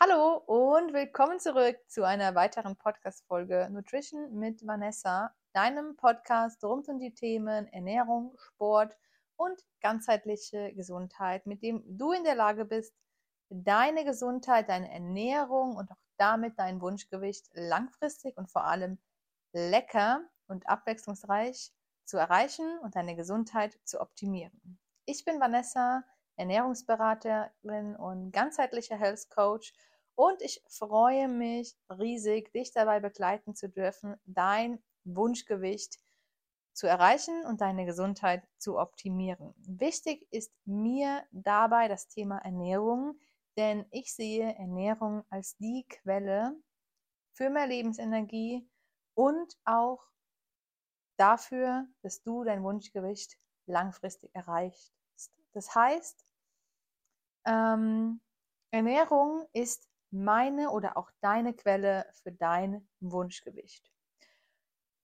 Hallo und willkommen zurück zu einer weiteren Podcast-Folge Nutrition mit Vanessa, deinem Podcast rund um die Themen Ernährung, Sport und ganzheitliche Gesundheit, mit dem du in der Lage bist, deine Gesundheit, deine Ernährung und auch damit dein Wunschgewicht langfristig und vor allem lecker und abwechslungsreich zu erreichen und deine Gesundheit zu optimieren. Ich bin Vanessa, Ernährungsberaterin und ganzheitlicher Health Coach und ich freue mich riesig, dich dabei begleiten zu dürfen, dein Wunschgewicht zu erreichen und deine Gesundheit zu optimieren. Wichtig ist mir dabei das Thema Ernährung, denn ich sehe Ernährung als die Quelle für mehr Lebensenergie und auch dafür, dass du dein Wunschgewicht langfristig erreichst. Das heißt, ähm, Ernährung ist meine oder auch deine Quelle für dein Wunschgewicht.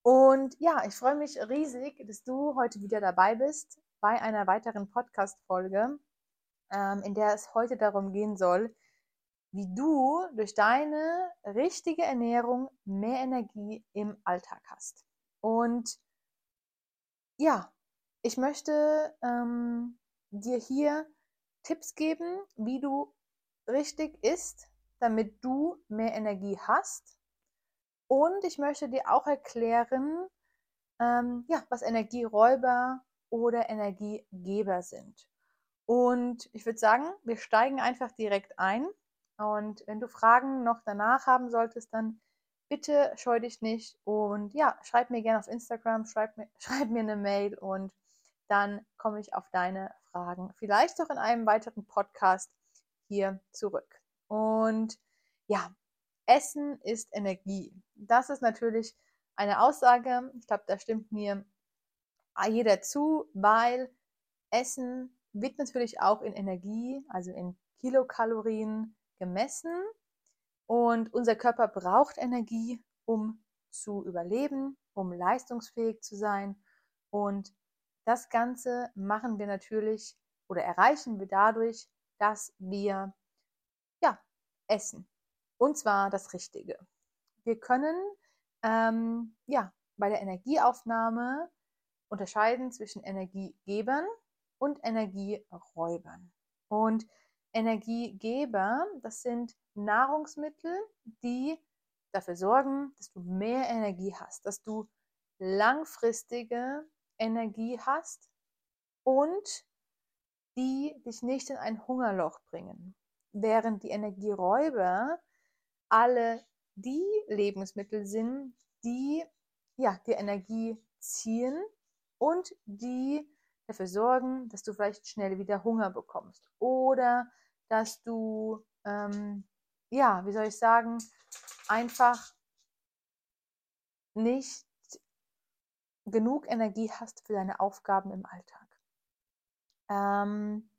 Und ja, ich freue mich riesig, dass du heute wieder dabei bist bei einer weiteren Podcast-Folge, ähm, in der es heute darum gehen soll, wie du durch deine richtige Ernährung mehr Energie im Alltag hast. Und ja, ich möchte ähm, dir hier Tipps geben, wie du richtig isst, damit du mehr Energie hast. Und ich möchte dir auch erklären, ähm, ja, was Energieräuber oder Energiegeber sind. Und ich würde sagen, wir steigen einfach direkt ein. Und wenn du Fragen noch danach haben solltest, dann bitte scheu dich nicht. Und ja, schreib mir gerne auf Instagram, schreib mir, schreib mir eine Mail und dann komme ich auf deine Fragen, vielleicht auch in einem weiteren Podcast hier zurück. Und ja, Essen ist Energie. Das ist natürlich eine Aussage, ich glaube, da stimmt mir jeder zu, weil Essen wird natürlich auch in Energie, also in Kilokalorien gemessen. Und unser Körper braucht Energie, um zu überleben, um leistungsfähig zu sein. Und das Ganze machen wir natürlich oder erreichen wir dadurch, dass wir essen. Und zwar das Richtige. Wir können ähm, ja, bei der Energieaufnahme unterscheiden zwischen Energiegebern und Energieräubern. Und Energiegeber, das sind Nahrungsmittel, die dafür sorgen, dass du mehr Energie hast, dass du langfristige Energie hast und die dich nicht in ein Hungerloch bringen. Während die Energieräuber alle die Lebensmittel sind, die ja, die Energie ziehen und die dafür sorgen, dass du vielleicht schnell wieder Hunger bekommst. Oder dass du, ähm, ja, wie soll ich sagen, einfach nicht genug Energie hast für deine Aufgaben im Alltag. Ähm,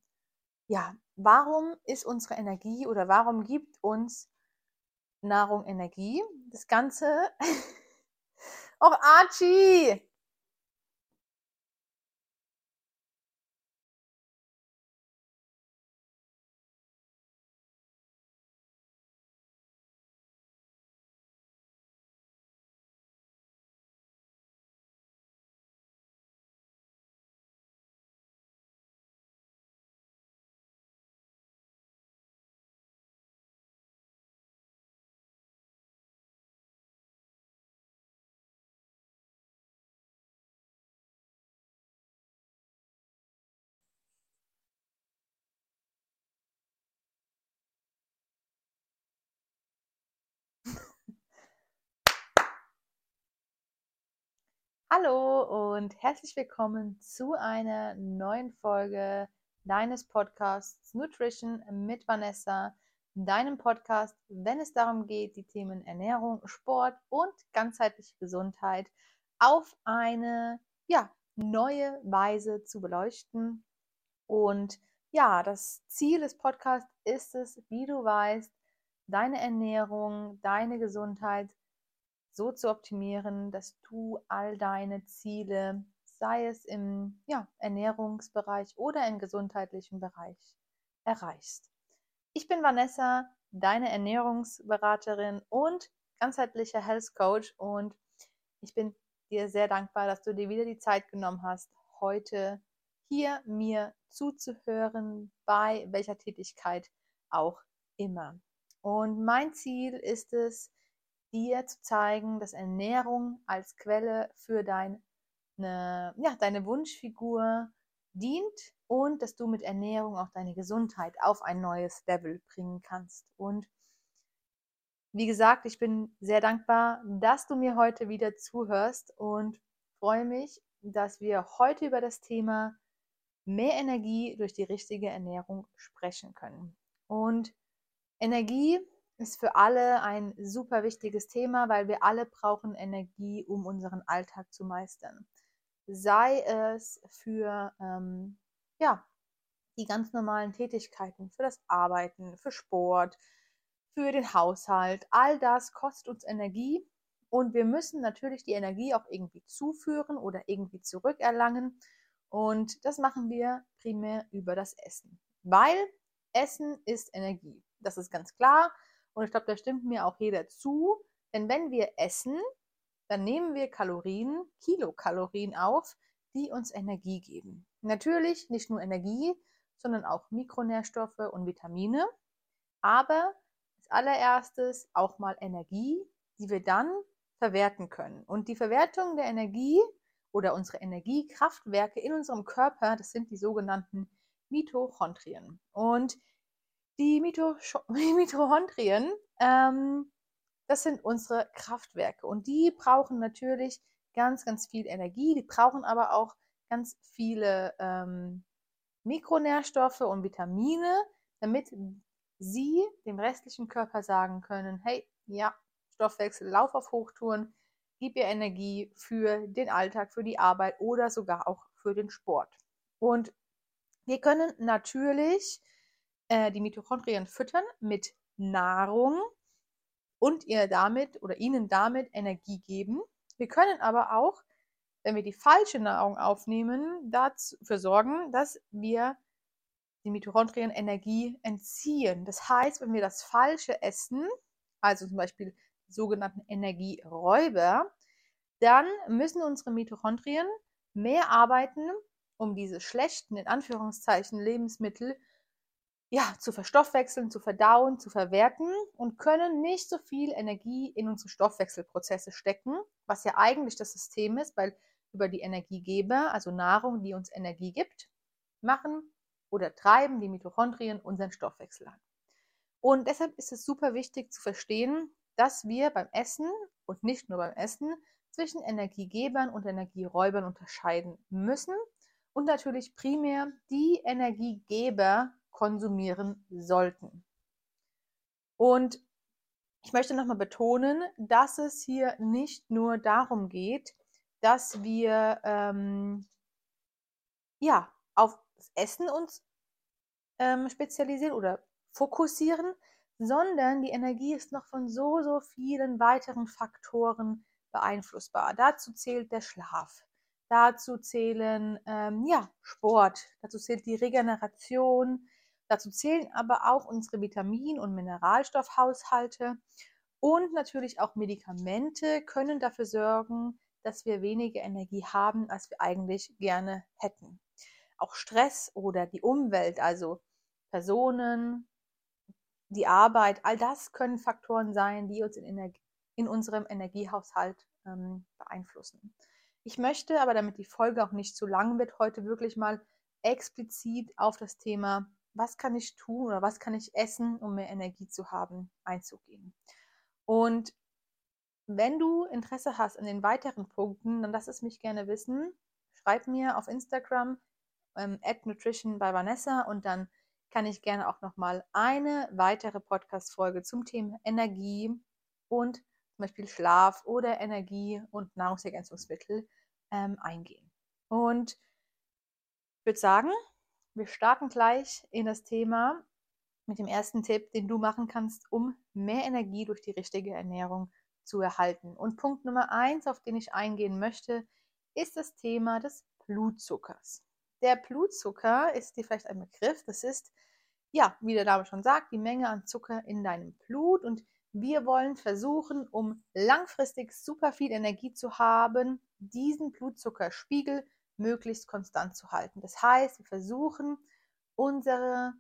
ja, warum ist unsere Energie oder warum gibt uns Nahrung Energie? Das Ganze. Auch Archie! Hallo und herzlich willkommen zu einer neuen Folge deines Podcasts Nutrition mit Vanessa, deinem Podcast, wenn es darum geht, die Themen Ernährung, Sport und ganzheitliche Gesundheit auf eine ja, neue Weise zu beleuchten. Und ja, das Ziel des Podcasts ist es, wie du weißt, deine Ernährung, deine Gesundheit so zu optimieren, dass du all deine Ziele, sei es im ja, Ernährungsbereich oder im gesundheitlichen Bereich, erreichst. Ich bin Vanessa, deine Ernährungsberaterin und ganzheitlicher Health Coach und ich bin dir sehr dankbar, dass du dir wieder die Zeit genommen hast, heute hier mir zuzuhören, bei welcher Tätigkeit auch immer. Und mein Ziel ist es, dir zu zeigen, dass Ernährung als Quelle für deine, ja, deine Wunschfigur dient und dass du mit Ernährung auch deine Gesundheit auf ein neues Level bringen kannst. Und wie gesagt, ich bin sehr dankbar, dass du mir heute wieder zuhörst und freue mich, dass wir heute über das Thema mehr Energie durch die richtige Ernährung sprechen können. Und Energie ist für alle ein super wichtiges Thema, weil wir alle brauchen Energie, um unseren Alltag zu meistern. Sei es für ähm, ja, die ganz normalen Tätigkeiten, für das Arbeiten, für Sport, für den Haushalt. All das kostet uns Energie und wir müssen natürlich die Energie auch irgendwie zuführen oder irgendwie zurückerlangen. Und das machen wir primär über das Essen, weil Essen ist Energie. Das ist ganz klar. Und ich glaube, da stimmt mir auch jeder zu. Denn wenn wir essen, dann nehmen wir Kalorien, Kilokalorien auf, die uns Energie geben. Natürlich nicht nur Energie, sondern auch Mikronährstoffe und Vitamine. Aber als allererstes auch mal Energie, die wir dann verwerten können. Und die Verwertung der Energie oder unsere Energiekraftwerke in unserem Körper, das sind die sogenannten Mitochondrien. Und die Mitochondrien, ähm, das sind unsere Kraftwerke und die brauchen natürlich ganz, ganz viel Energie. Die brauchen aber auch ganz viele ähm, Mikronährstoffe und Vitamine, damit sie dem restlichen Körper sagen können, hey, ja, Stoffwechsel, lauf auf Hochtouren, gib ihr Energie für den Alltag, für die Arbeit oder sogar auch für den Sport. Und wir können natürlich äh, die Mitochondrien füttern mit Nahrung und ihr damit oder ihnen damit Energie geben. Wir können aber auch, wenn wir die falsche Nahrung aufnehmen, dafür sorgen, dass wir die Mitochondrien Energie entziehen. Das heißt, wenn wir das Falsche essen, also zum Beispiel die sogenannten Energieräuber, dann müssen unsere Mitochondrien mehr arbeiten, um diese schlechten, in Anführungszeichen, Lebensmittel ja, zu verstoffwechseln, zu verdauen, zu verwerten und können nicht so viel Energie in unsere Stoffwechselprozesse stecken, was ja eigentlich das System ist, weil über die Energiegeber, also Nahrung, die uns Energie gibt, machen oder treiben die Mitochondrien unseren Stoffwechsel an. Und deshalb ist es super wichtig zu verstehen, dass wir beim Essen und nicht nur beim Essen zwischen Energiegebern und Energieräubern unterscheiden müssen und natürlich primär die Energiegeber konsumieren sollten. Und ich möchte nochmal betonen, dass es hier nicht nur darum geht, dass wir ähm, ja, auf das Essen uns ähm, spezialisieren oder fokussieren, sondern die Energie ist noch von so, so vielen weiteren Faktoren beeinflussbar. Dazu zählt der Schlaf, dazu zählen ähm, ja, Sport, dazu zählt die Regeneration, Dazu zählen aber auch unsere Vitamin- und Mineralstoffhaushalte und natürlich auch Medikamente können dafür sorgen, dass wir weniger Energie haben, als wir eigentlich gerne hätten. Auch Stress oder die Umwelt, also Personen, die Arbeit, all das können Faktoren sein, die uns in, Energie, in unserem Energiehaushalt ähm, beeinflussen. Ich möchte aber, damit die Folge auch nicht zu lang wird, heute wirklich mal explizit auf das Thema was kann ich tun oder was kann ich essen, um mehr Energie zu haben, einzugehen. Und wenn du Interesse hast an den weiteren Punkten, dann lass es mich gerne wissen. Schreib mir auf Instagram ähm, nutrition by Vanessa und dann kann ich gerne auch nochmal eine weitere Podcast-Folge zum Thema Energie und zum Beispiel Schlaf oder Energie und Nahrungsergänzungsmittel ähm, eingehen. Und ich würde sagen, wir starten gleich in das Thema mit dem ersten Tipp, den du machen kannst, um mehr Energie durch die richtige Ernährung zu erhalten. Und Punkt Nummer eins, auf den ich eingehen möchte, ist das Thema des Blutzuckers. Der Blutzucker ist dir vielleicht ein Begriff. Das ist ja, wie der Name schon sagt, die Menge an Zucker in deinem Blut und wir wollen versuchen, um langfristig super viel Energie zu haben, diesen Blutzuckerspiegel möglichst konstant zu halten. Das heißt, wir versuchen, unsere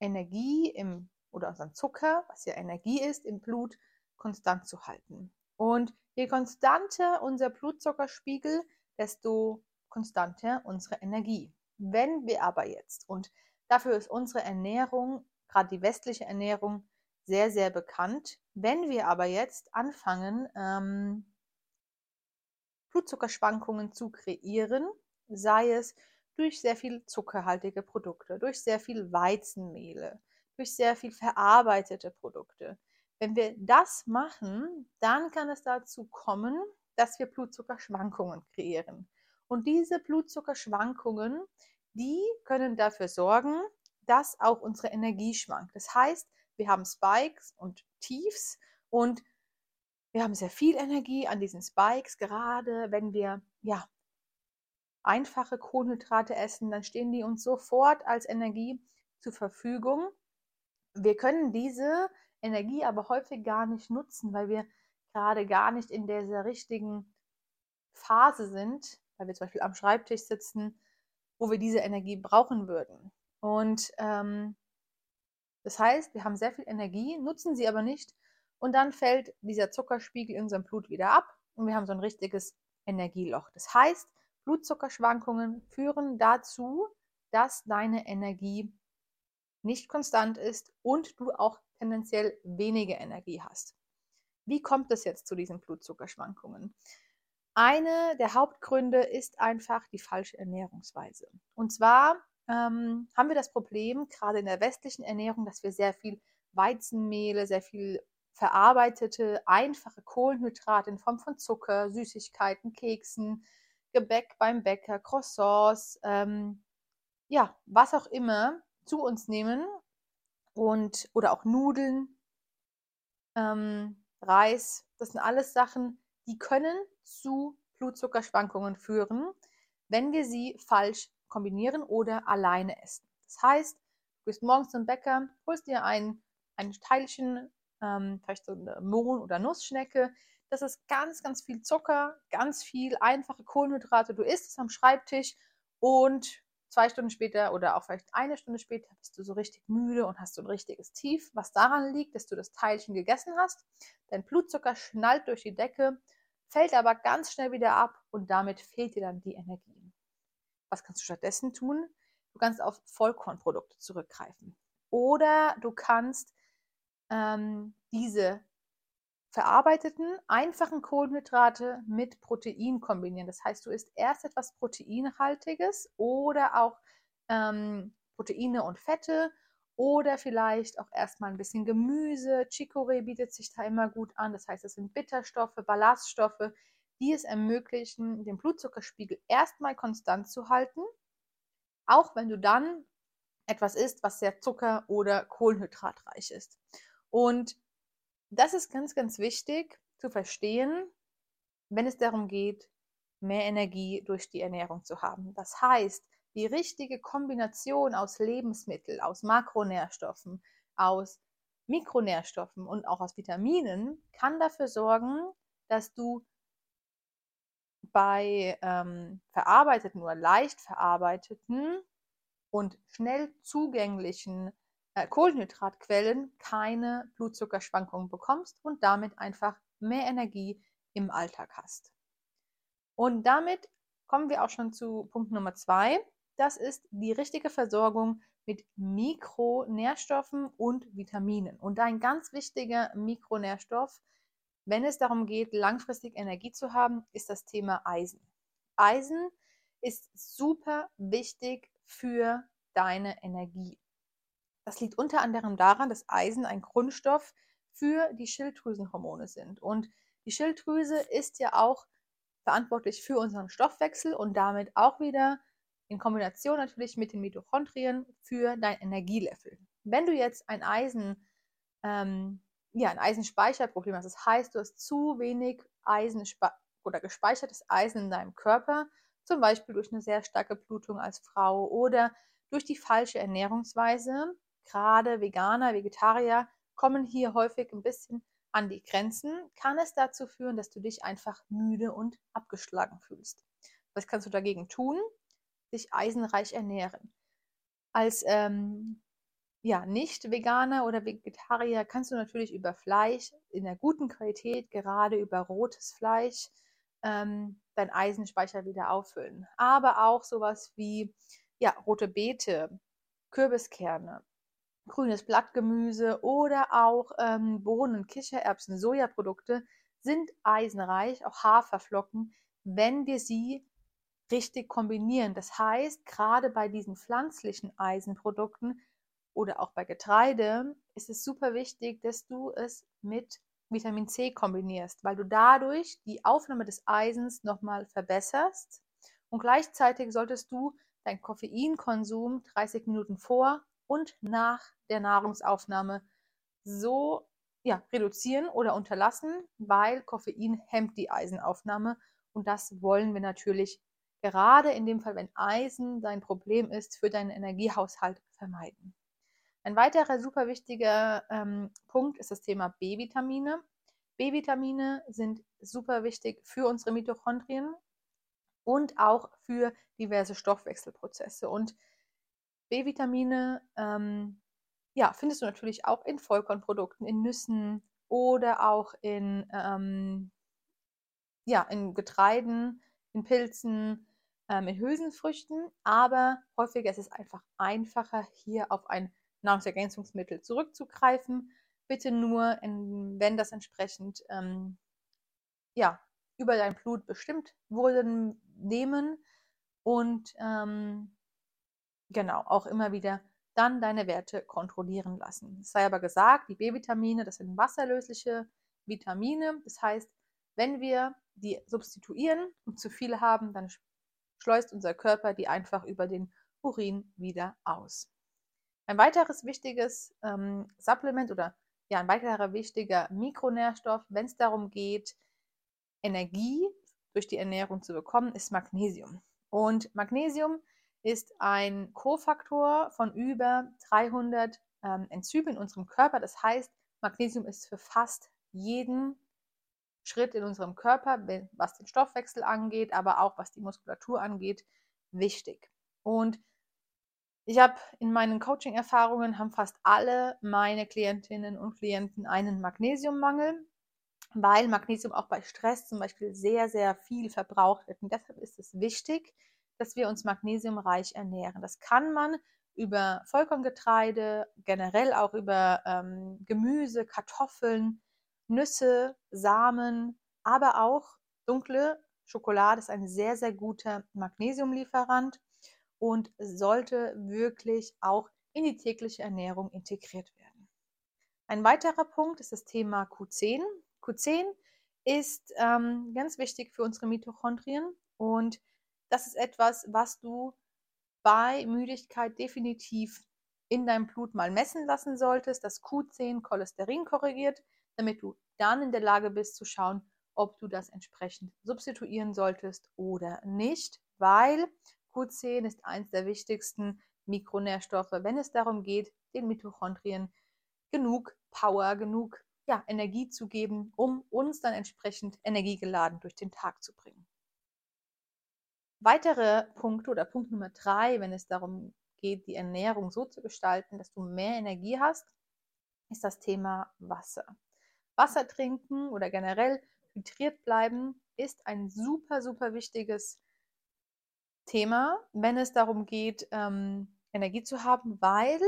Energie im, oder unseren Zucker, was ja Energie ist, im Blut konstant zu halten. Und je konstanter unser Blutzuckerspiegel, desto konstanter unsere Energie. Wenn wir aber jetzt, und dafür ist unsere Ernährung, gerade die westliche Ernährung, sehr, sehr bekannt, wenn wir aber jetzt anfangen, ähm, Blutzuckerschwankungen zu kreieren, sei es durch sehr viel zuckerhaltige Produkte, durch sehr viel Weizenmehle, durch sehr viel verarbeitete Produkte. Wenn wir das machen, dann kann es dazu kommen, dass wir Blutzuckerschwankungen kreieren. Und diese Blutzuckerschwankungen, die können dafür sorgen, dass auch unsere Energie schwankt. Das heißt, wir haben Spikes und Tiefs und wir haben sehr viel Energie an diesen Spikes, gerade wenn wir ja einfache Kohlenhydrate essen, dann stehen die uns sofort als Energie zur Verfügung. Wir können diese Energie aber häufig gar nicht nutzen, weil wir gerade gar nicht in dieser richtigen Phase sind, weil wir zum Beispiel am Schreibtisch sitzen, wo wir diese Energie brauchen würden. Und ähm, das heißt, wir haben sehr viel Energie, nutzen sie aber nicht und dann fällt dieser Zuckerspiegel in unserem Blut wieder ab und wir haben so ein richtiges Energieloch. Das heißt, Blutzuckerschwankungen führen dazu, dass deine Energie nicht konstant ist und du auch tendenziell weniger Energie hast. Wie kommt es jetzt zu diesen Blutzuckerschwankungen? Eine der Hauptgründe ist einfach die falsche Ernährungsweise. Und zwar ähm, haben wir das Problem, gerade in der westlichen Ernährung, dass wir sehr viel Weizenmehle, sehr viel verarbeitete, einfache Kohlenhydrate in Form von Zucker, Süßigkeiten, Keksen, Gebäck beim Bäcker, Croissants, ähm, ja, was auch immer zu uns nehmen und oder auch Nudeln, ähm, Reis. Das sind alles Sachen, die können zu Blutzuckerschwankungen führen, wenn wir sie falsch kombinieren oder alleine essen. Das heißt, du gehst morgens zum Bäcker, holst dir ein, ein Teilchen, ähm, vielleicht so eine Mohn- oder Nussschnecke, das ist ganz, ganz viel Zucker, ganz viel einfache Kohlenhydrate. Du isst es am Schreibtisch und zwei Stunden später oder auch vielleicht eine Stunde später bist du so richtig müde und hast so ein richtiges Tief, was daran liegt, dass du das Teilchen gegessen hast. Dein Blutzucker schnallt durch die Decke, fällt aber ganz schnell wieder ab und damit fehlt dir dann die Energie. Was kannst du stattdessen tun? Du kannst auf Vollkornprodukte zurückgreifen. Oder du kannst ähm, diese verarbeiteten, einfachen Kohlenhydrate mit Protein kombinieren. Das heißt, du isst erst etwas Proteinhaltiges oder auch ähm, Proteine und Fette oder vielleicht auch erstmal ein bisschen Gemüse. Chicorée bietet sich da immer gut an. Das heißt, es sind Bitterstoffe, Ballaststoffe, die es ermöglichen, den Blutzuckerspiegel erstmal konstant zu halten, auch wenn du dann etwas isst, was sehr zucker- oder kohlenhydratreich ist. Und das ist ganz, ganz wichtig zu verstehen, wenn es darum geht, mehr Energie durch die Ernährung zu haben. Das heißt, die richtige Kombination aus Lebensmitteln, aus Makronährstoffen, aus Mikronährstoffen und auch aus Vitaminen kann dafür sorgen, dass du bei ähm, verarbeiteten oder leicht verarbeiteten und schnell zugänglichen Kohlenhydratquellen keine Blutzuckerschwankungen bekommst und damit einfach mehr Energie im Alltag hast. Und damit kommen wir auch schon zu Punkt Nummer zwei. Das ist die richtige Versorgung mit Mikronährstoffen und Vitaminen. Und ein ganz wichtiger Mikronährstoff, wenn es darum geht, langfristig Energie zu haben, ist das Thema Eisen. Eisen ist super wichtig für deine Energie. Das liegt unter anderem daran, dass Eisen ein Grundstoff für die Schilddrüsenhormone sind. Und die Schilddrüse ist ja auch verantwortlich für unseren Stoffwechsel und damit auch wieder in Kombination natürlich mit den Mitochondrien für dein Energielevel. Wenn du jetzt ein Eisen, ähm, ja, ein Eisenspeicherproblem hast, das heißt, du hast zu wenig Eisen oder gespeichertes Eisen in deinem Körper, zum Beispiel durch eine sehr starke Blutung als Frau oder durch die falsche Ernährungsweise, gerade Veganer, Vegetarier kommen hier häufig ein bisschen an die Grenzen, kann es dazu führen, dass du dich einfach müde und abgeschlagen fühlst. Was kannst du dagegen tun? Dich eisenreich ernähren. Als ähm, ja, Nicht-Veganer oder Vegetarier kannst du natürlich über Fleisch in der guten Qualität, gerade über rotes Fleisch, ähm, dein Eisenspeicher wieder auffüllen. Aber auch sowas wie ja, rote Beete, Kürbiskerne, grünes Blattgemüse oder auch ähm, Bohnen, Kichererbsen, Sojaprodukte sind eisenreich, auch Haferflocken, wenn wir sie richtig kombinieren. Das heißt, gerade bei diesen pflanzlichen Eisenprodukten oder auch bei Getreide ist es super wichtig, dass du es mit Vitamin C kombinierst, weil du dadurch die Aufnahme des Eisens nochmal verbesserst und gleichzeitig solltest du deinen Koffeinkonsum 30 Minuten vor und nach der Nahrungsaufnahme so ja, reduzieren oder unterlassen, weil Koffein hemmt die Eisenaufnahme und das wollen wir natürlich gerade in dem Fall, wenn Eisen dein Problem ist, für deinen Energiehaushalt vermeiden. Ein weiterer super wichtiger ähm, Punkt ist das Thema B-Vitamine. B-Vitamine sind super wichtig für unsere Mitochondrien und auch für diverse Stoffwechselprozesse. Und B-Vitamine ähm, ja, findest du natürlich auch in Vollkornprodukten, in Nüssen oder auch in, ähm, ja, in Getreiden, in Pilzen, ähm, in Hülsenfrüchten. Aber häufiger ist es einfach einfacher, hier auf ein Nahrungsergänzungsmittel zurückzugreifen. Bitte nur, in, wenn das entsprechend ähm, ja, über dein Blut bestimmt wurde, nehmen und ähm, genau auch immer wieder dann deine Werte kontrollieren lassen. Es sei aber gesagt, die B-Vitamine, das sind wasserlösliche Vitamine. Das heißt, wenn wir die substituieren und zu viele haben, dann schleust unser Körper die einfach über den Urin wieder aus. Ein weiteres wichtiges ähm, Supplement oder ja, ein weiterer wichtiger Mikronährstoff, wenn es darum geht, Energie durch die Ernährung zu bekommen, ist Magnesium. Und Magnesium ist ein Kofaktor von über 300 ähm, Enzymen in unserem Körper. Das heißt, Magnesium ist für fast jeden Schritt in unserem Körper, was den Stoffwechsel angeht, aber auch was die Muskulatur angeht, wichtig. Und ich habe in meinen Coaching-Erfahrungen haben fast alle meine Klientinnen und Klienten einen Magnesiummangel, weil Magnesium auch bei Stress zum Beispiel sehr, sehr viel verbraucht wird. Und deshalb ist es wichtig, dass wir uns magnesiumreich ernähren. Das kann man über Vollkorngetreide, generell auch über ähm, Gemüse, Kartoffeln, Nüsse, Samen, aber auch dunkle Schokolade ist ein sehr, sehr guter Magnesiumlieferant und sollte wirklich auch in die tägliche Ernährung integriert werden. Ein weiterer Punkt ist das Thema Q10. Q10 ist ähm, ganz wichtig für unsere Mitochondrien und das ist etwas, was du bei Müdigkeit definitiv in deinem Blut mal messen lassen solltest, das Q10 Cholesterin korrigiert, damit du dann in der Lage bist zu schauen, ob du das entsprechend substituieren solltest oder nicht, weil Q10 ist eines der wichtigsten Mikronährstoffe, wenn es darum geht, den Mitochondrien genug Power, genug ja, Energie zu geben, um uns dann entsprechend energiegeladen durch den Tag zu bringen. Weitere Punkte oder Punkt Nummer drei, wenn es darum geht, die Ernährung so zu gestalten, dass du mehr Energie hast, ist das Thema Wasser. Wasser trinken oder generell hydriert bleiben ist ein super, super wichtiges Thema, wenn es darum geht, ähm, Energie zu haben, weil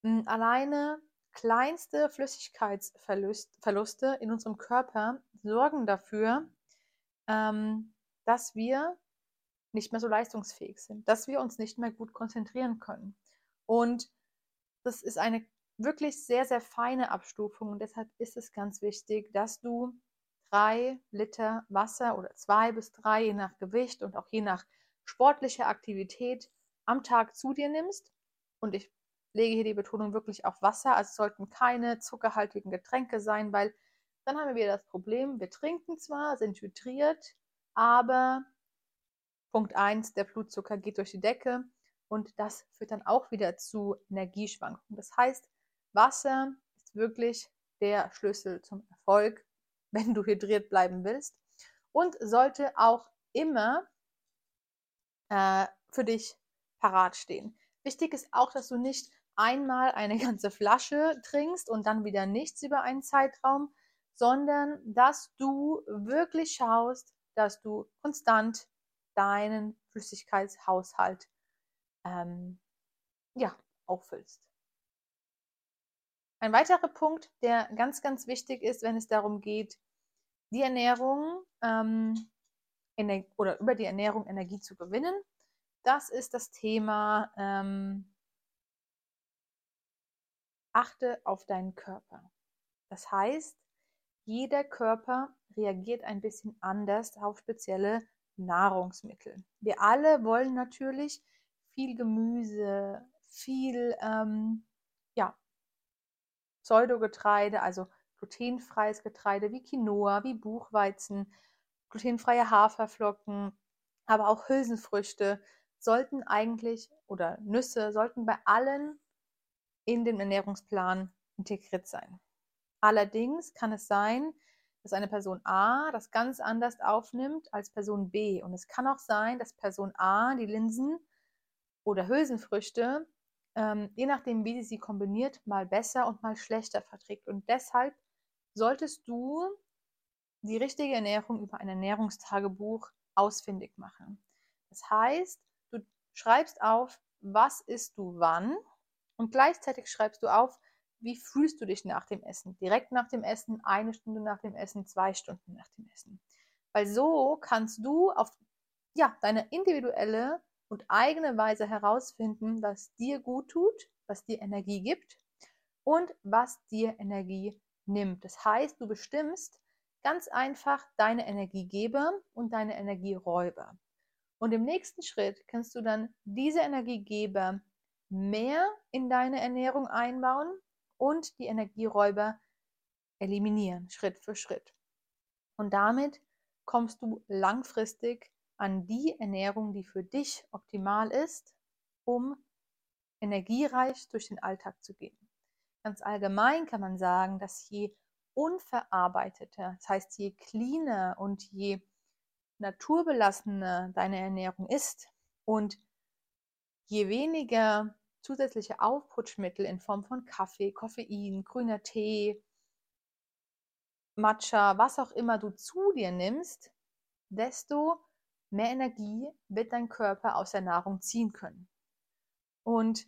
mh, hm, alleine kleinste Flüssigkeitsverluste in unserem Körper sorgen dafür, ähm, dass wir nicht mehr so leistungsfähig sind, dass wir uns nicht mehr gut konzentrieren können. Und das ist eine wirklich sehr, sehr feine Abstufung und deshalb ist es ganz wichtig, dass du drei Liter Wasser oder zwei bis drei, je nach Gewicht und auch je nach sportliche Aktivität am Tag zu dir nimmst. Und ich lege hier die Betonung wirklich auf Wasser. Also es sollten keine zuckerhaltigen Getränke sein, weil dann haben wir wieder das Problem, wir trinken zwar, sind hydriert, aber Punkt 1, der Blutzucker geht durch die Decke und das führt dann auch wieder zu Energieschwankungen. Das heißt, Wasser ist wirklich der Schlüssel zum Erfolg, wenn du hydriert bleiben willst und sollte auch immer äh, für dich parat stehen. Wichtig ist auch, dass du nicht einmal eine ganze Flasche trinkst und dann wieder nichts über einen Zeitraum, sondern dass du wirklich schaust, dass du konstant deinen Flüssigkeitshaushalt ähm, ja, auffüllst. Ein weiterer Punkt, der ganz, ganz wichtig ist, wenn es darum geht, die Ernährung ähm, oder über die Ernährung Energie zu gewinnen, das ist das Thema ähm, achte auf deinen Körper. Das heißt, jeder Körper reagiert ein bisschen anders auf spezielle Nahrungsmittel. Wir alle wollen natürlich viel Gemüse, viel ähm, ja, Pseudogetreide, also glutenfreies Getreide wie Quinoa, wie Buchweizen, glutenfreie Haferflocken, aber auch Hülsenfrüchte sollten eigentlich oder Nüsse sollten bei allen in den Ernährungsplan integriert sein. Allerdings kann es sein, dass eine Person A das ganz anders aufnimmt als Person B. Und es kann auch sein, dass Person A die Linsen oder Hülsenfrüchte, ähm, je nachdem, wie sie sie kombiniert, mal besser und mal schlechter verträgt. Und deshalb solltest du die richtige Ernährung über ein Ernährungstagebuch ausfindig machen. Das heißt, du schreibst auf, was isst du wann und gleichzeitig schreibst du auf, wie fühlst du dich nach dem Essen? Direkt nach dem Essen, eine Stunde nach dem Essen, zwei Stunden nach dem Essen. Weil so kannst du auf ja, deine individuelle und eigene Weise herausfinden, was dir gut tut, was dir Energie gibt und was dir Energie nimmt. Das heißt, du bestimmst ganz einfach deine Energiegeber und deine Energieräuber. Und im nächsten Schritt kannst du dann diese Energiegeber mehr in deine Ernährung einbauen und die Energieräuber eliminieren, Schritt für Schritt. Und damit kommst du langfristig an die Ernährung, die für dich optimal ist, um energiereich durch den Alltag zu gehen. Ganz allgemein kann man sagen, dass je unverarbeiteter, das heißt je cleaner und je naturbelassener deine Ernährung ist und je weniger zusätzliche Aufputschmittel in Form von Kaffee, Koffein, grüner Tee, Matcha, was auch immer du zu dir nimmst, desto mehr Energie wird dein Körper aus der Nahrung ziehen können. Und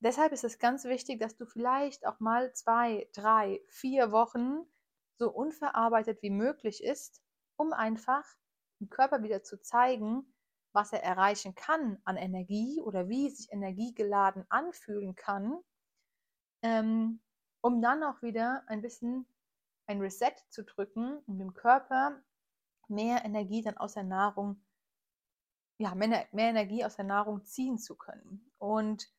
deshalb ist es ganz wichtig, dass du vielleicht auch mal zwei, drei, vier Wochen so unverarbeitet wie möglich ist, um einfach dem Körper wieder zu zeigen, was er erreichen kann an Energie oder wie sich Energie geladen anfühlen kann, ähm, um dann auch wieder ein bisschen ein Reset zu drücken und dem Körper mehr Energie dann aus der Nahrung, ja, mehr, mehr Energie aus der Nahrung ziehen zu können. Und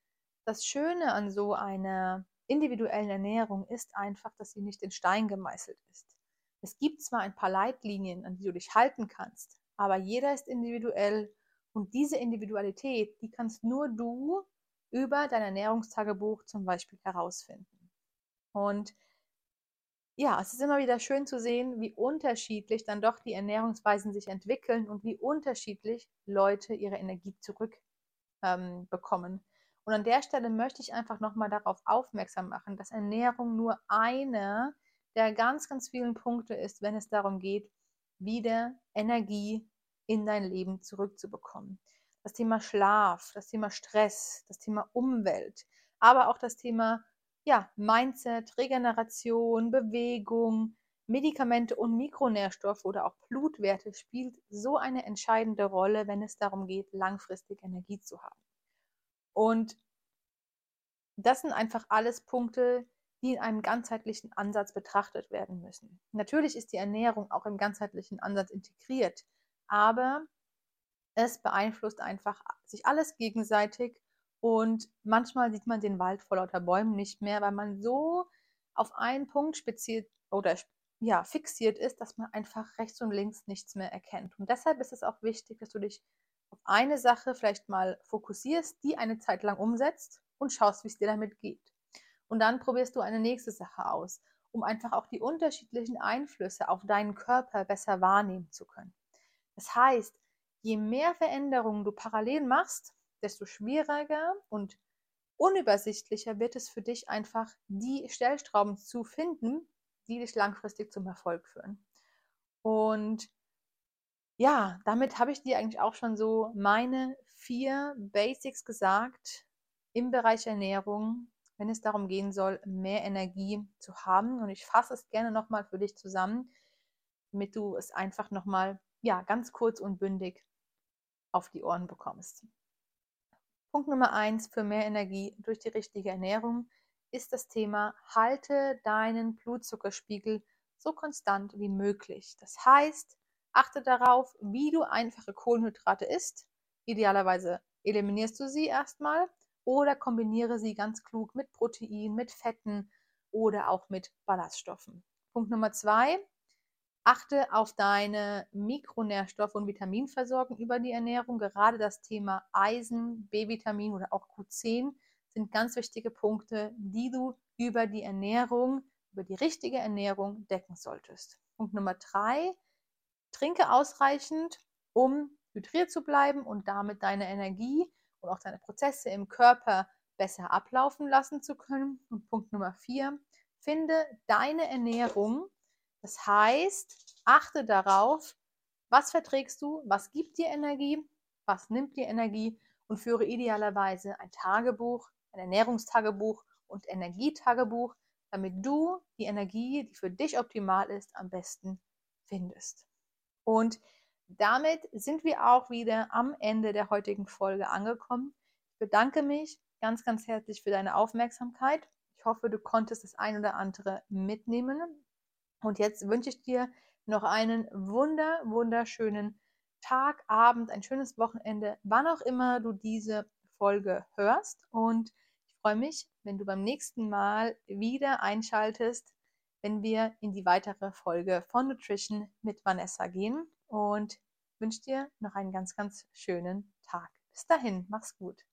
das Schöne an so einer individuellen Ernährung ist einfach, dass sie nicht in Stein gemeißelt ist. Es gibt zwar ein paar Leitlinien, an die du dich halten kannst, aber jeder ist individuell und diese Individualität, die kannst nur du über dein Ernährungstagebuch zum Beispiel herausfinden. Und ja, es ist immer wieder schön zu sehen, wie unterschiedlich dann doch die Ernährungsweisen sich entwickeln und wie unterschiedlich Leute ihre Energie zurückbekommen. Ähm, und an der Stelle möchte ich einfach nochmal darauf aufmerksam machen, dass Ernährung nur einer der ganz, ganz vielen Punkte ist, wenn es darum geht, wieder Energie in dein Leben zurückzubekommen. Das Thema Schlaf, das Thema Stress, das Thema Umwelt, aber auch das Thema ja, Mindset, Regeneration, Bewegung, Medikamente und Mikronährstoffe oder auch Blutwerte spielt so eine entscheidende Rolle, wenn es darum geht, langfristig Energie zu haben. Und das sind einfach alles Punkte, die in einem ganzheitlichen Ansatz betrachtet werden müssen. Natürlich ist die Ernährung auch im ganzheitlichen Ansatz integriert, aber es beeinflusst einfach sich alles gegenseitig und manchmal sieht man den Wald vor lauter Bäumen nicht mehr, weil man so auf einen Punkt speziell oder ja, fixiert ist, dass man einfach rechts und links nichts mehr erkennt. Und deshalb ist es auch wichtig, dass du dich auf eine Sache vielleicht mal fokussierst, die eine Zeit lang umsetzt und schaust, wie es dir damit geht. Und dann probierst du eine nächste Sache aus, um einfach auch die unterschiedlichen Einflüsse auf deinen Körper besser wahrnehmen zu können. Das heißt, je mehr Veränderungen du parallel machst, desto schwieriger und unübersichtlicher wird es für dich einfach, die Stellstrauben zu finden, die dich langfristig zum Erfolg führen. Und ja, damit habe ich dir eigentlich auch schon so meine vier Basics gesagt im Bereich Ernährung, wenn es darum gehen soll, mehr Energie zu haben. Und ich fasse es gerne nochmal für dich zusammen, damit du es einfach nochmal, ja, ganz kurz und bündig auf die Ohren bekommst. Punkt Nummer eins für mehr Energie durch die richtige Ernährung ist das Thema, halte deinen Blutzuckerspiegel so konstant wie möglich. Das heißt, achte darauf, wie du einfache Kohlenhydrate isst. Idealerweise eliminierst du sie erstmal oder kombiniere sie ganz klug mit Protein, mit Fetten oder auch mit Ballaststoffen. Punkt Nummer zwei, Achte auf deine Mikronährstoff- und Vitaminversorgung über die Ernährung. Gerade das Thema Eisen, B-Vitamin oder auch Q10 sind ganz wichtige Punkte, die du über die Ernährung, über die richtige Ernährung decken solltest. Punkt Nummer drei, trinke ausreichend, um hydriert zu bleiben und damit deine Energie und auch deine Prozesse im Körper besser ablaufen lassen zu können. Und Punkt Nummer vier, finde deine Ernährung das heißt, achte darauf, was verträgst du, was gibt dir Energie, was nimmt dir Energie und führe idealerweise ein Tagebuch, ein Ernährungstagebuch und Energietagebuch, damit du die Energie, die für dich optimal ist, am besten findest. Und damit sind wir auch wieder am Ende der heutigen Folge angekommen. Ich bedanke mich ganz, ganz herzlich für deine Aufmerksamkeit. Ich hoffe, du konntest das ein oder andere mitnehmen und jetzt wünsche ich dir noch einen wunder, wunderschönen Tag, Abend, ein schönes Wochenende, wann auch immer du diese Folge hörst. Und ich freue mich, wenn du beim nächsten Mal wieder einschaltest, wenn wir in die weitere Folge von Nutrition mit Vanessa gehen. Und wünsche dir noch einen ganz, ganz schönen Tag. Bis dahin, mach's gut.